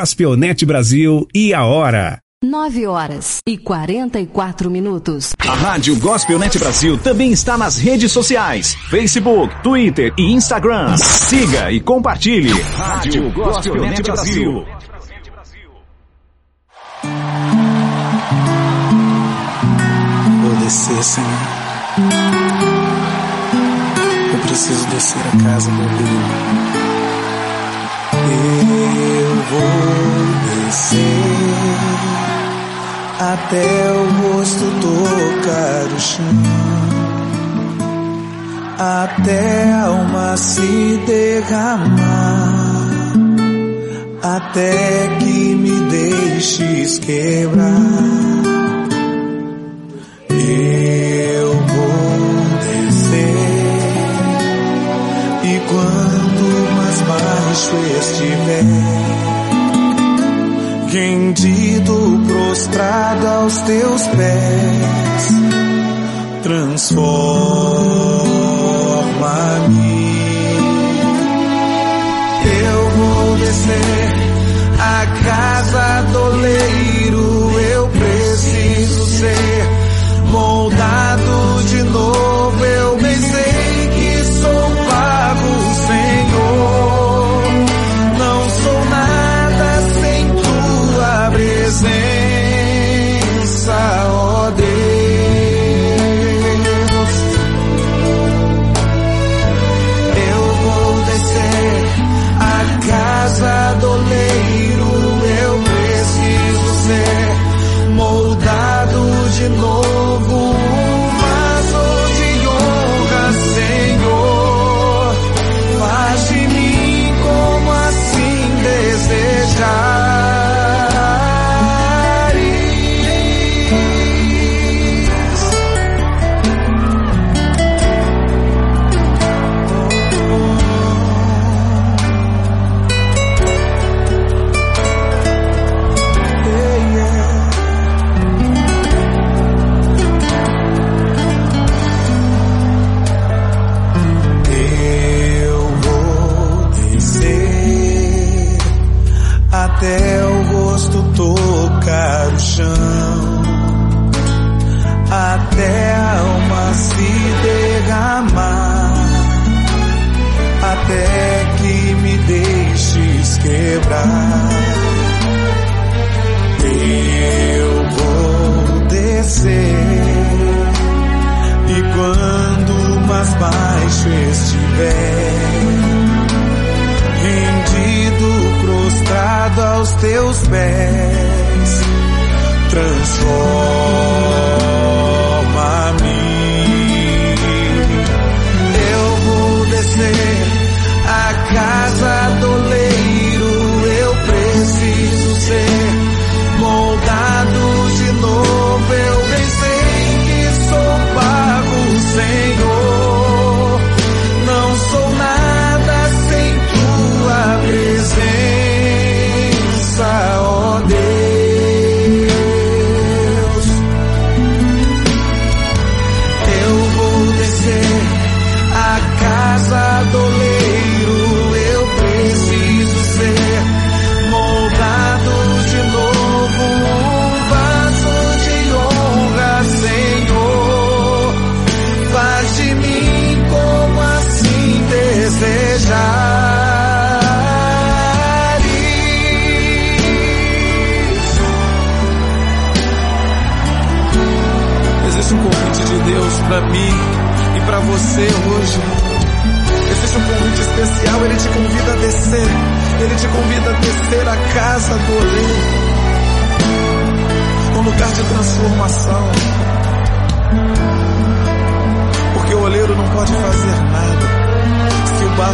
Gospel Brasil e a hora. 9 horas e 44 minutos. A Rádio Gospel Net Brasil também está nas redes sociais: Facebook, Twitter e Instagram. Siga e compartilhe. Rádio Gospel Net Brasil. Vou descer, Senhor. Eu preciso descer a casa, meu Deus. Eu vou descer até o rosto tocar o chão, até a alma se derramar, até que me deixes quebrar. Eu vou você estiver, rendido, prostrado aos teus pés, transforma-me. Eu vou descer a casa. Eu vou descer e quando mais baixo estiver, rendido, prostrado aos teus pés, transforma.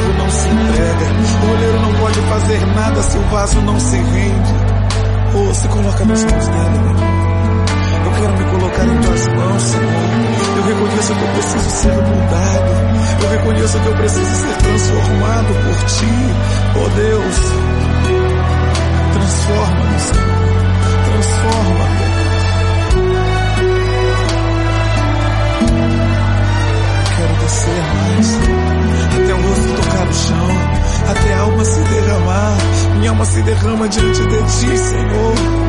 servo não se entrega. O olheiro não pode fazer nada se o vaso não se rende. Ou se coloca nas mãos dele. Eu quero me colocar em tuas mãos, Senhor. Eu reconheço que eu preciso ser mudado. Eu reconheço que eu preciso ser transformado por ti. Oh Deus, transforma-me, Senhor. Transforma-me. Quero descer mais, Senhor rosto tocar o chão, até a alma se derramar. Minha alma se derrama diante de ti, Senhor.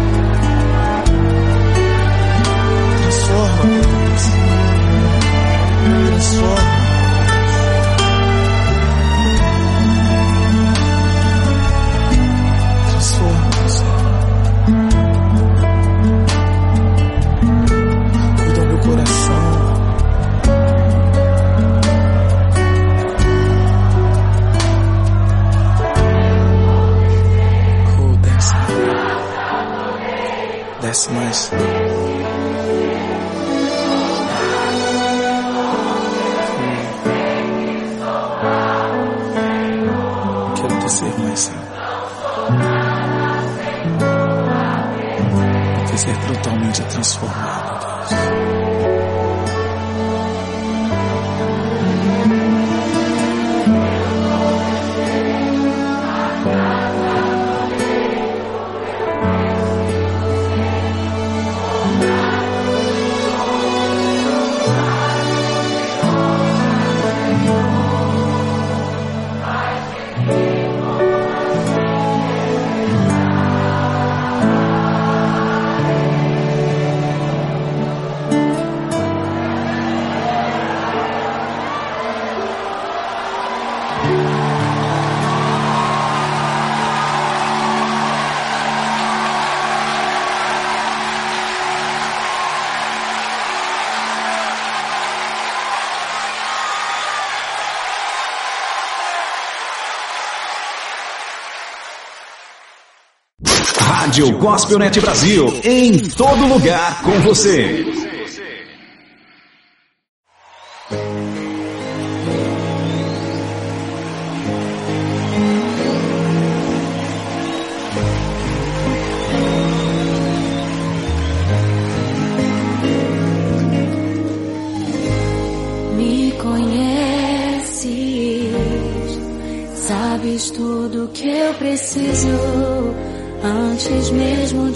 Totalmente transformado, Deus. Rádio Gospelnet Brasil, em todo lugar com você.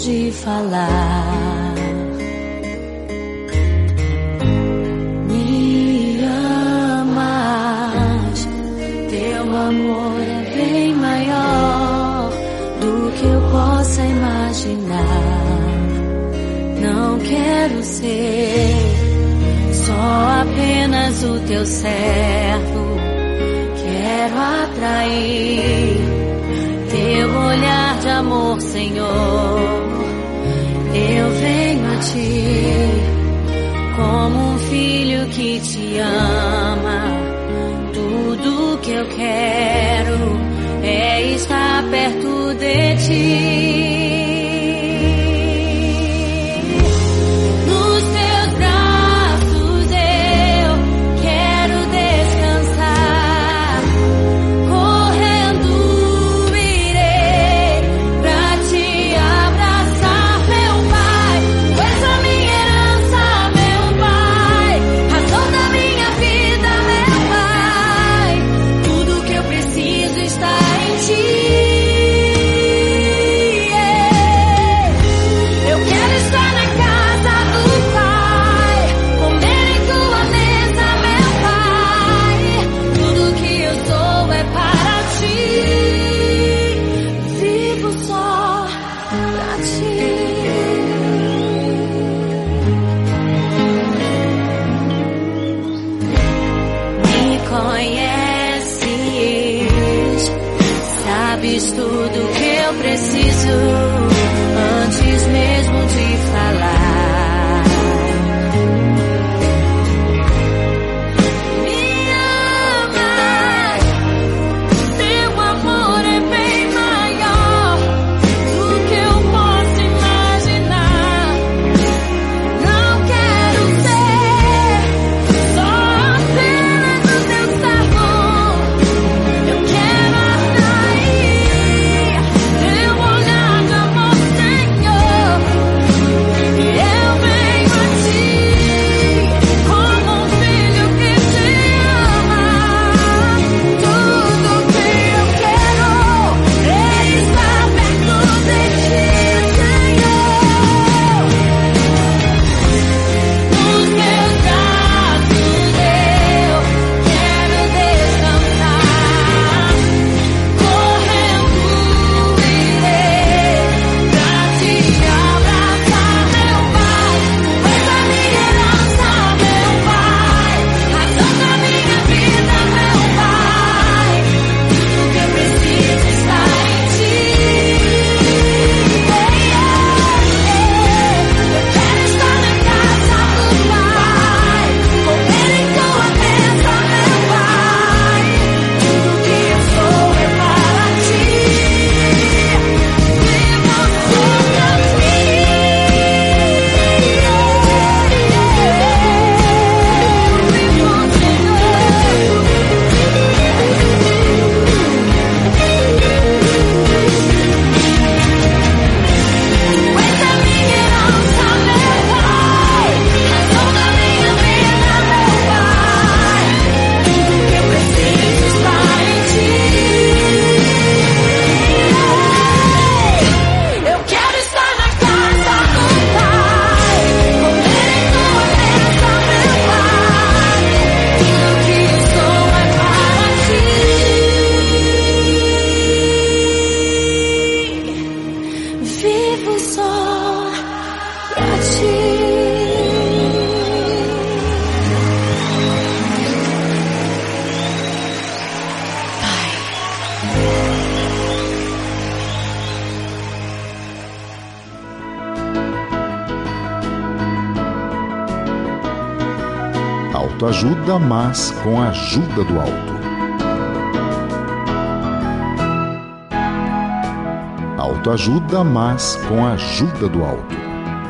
De falar. Me amas, teu amor é bem maior do que eu possa imaginar. Não quero ser só apenas o teu servo. Quero atrair teu olhar de amor, Senhor. Ti como um filho que te ama. Tudo que eu quero é estar perto de ti. Autoajuda, mas com a ajuda do alto. Autoajuda, mas com a ajuda do alto.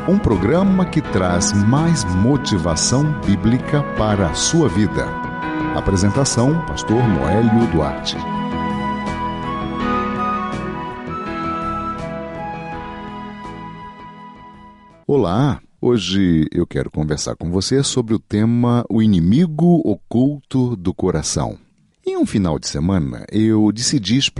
Um programa que traz mais motivação bíblica para a sua vida. Apresentação: Pastor Noélio Duarte. Olá, hoje eu quero conversar com você sobre o tema O inimigo oculto do coração. Em um final de semana, eu decidi explorar